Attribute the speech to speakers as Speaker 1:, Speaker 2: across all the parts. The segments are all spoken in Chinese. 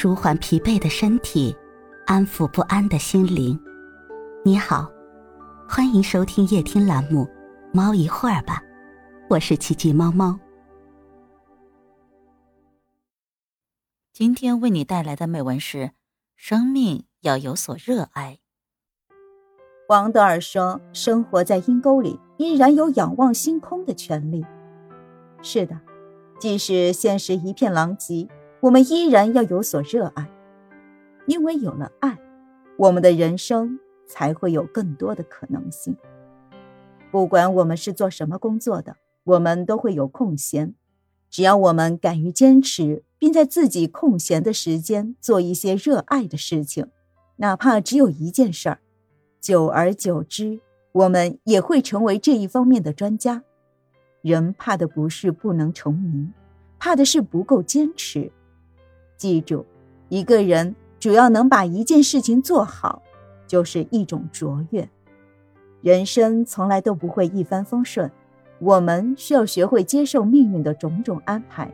Speaker 1: 舒缓疲惫的身体，安抚不安的心灵。你好，欢迎收听夜听栏目《猫一会儿吧》，我是奇迹猫猫。今天为你带来的美文是：生命要有所热爱。
Speaker 2: 王德尔说：“生活在阴沟里，依然有仰望星空的权利。”是的，即使现实一片狼藉，我们依然要有所热爱，因为有了爱，我们的人生才会有更多的可能性。不管我们是做什么工作的，我们都会有空闲，只要我们敢于坚持，并在自己空闲的时间做一些热爱的事情，哪怕只有一件事儿。久而久之，我们也会成为这一方面的专家。人怕的不是不能成名，怕的是不够坚持。记住，一个人只要能把一件事情做好，就是一种卓越。人生从来都不会一帆风顺，我们需要学会接受命运的种种安排。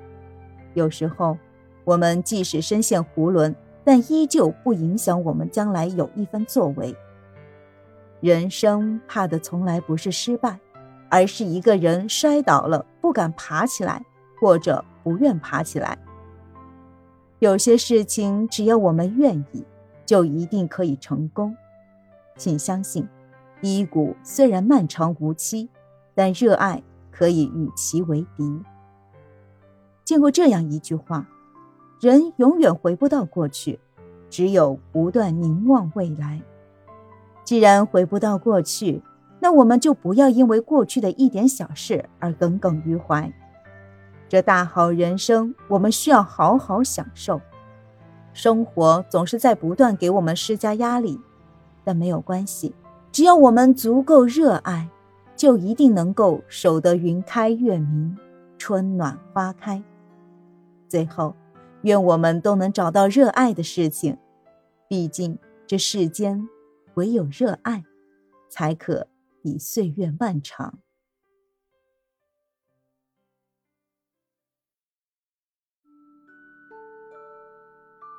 Speaker 2: 有时候，我们即使身陷囫囵，但依旧不影响我们将来有一番作为。人生怕的从来不是失败，而是一个人摔倒了不敢爬起来，或者不愿爬起来。有些事情只要我们愿意，就一定可以成功。请相信，低谷虽然漫长无期，但热爱可以与其为敌。见过这样一句话：人永远回不到过去，只有不断凝望未来。既然回不到过去，那我们就不要因为过去的一点小事而耿耿于怀。这大好人生，我们需要好好享受。生活总是在不断给我们施加压力，但没有关系，只要我们足够热爱，就一定能够守得云开月明，春暖花开。最后，愿我们都能找到热爱的事情，毕竟这世间。唯有热爱，才可比岁月漫长。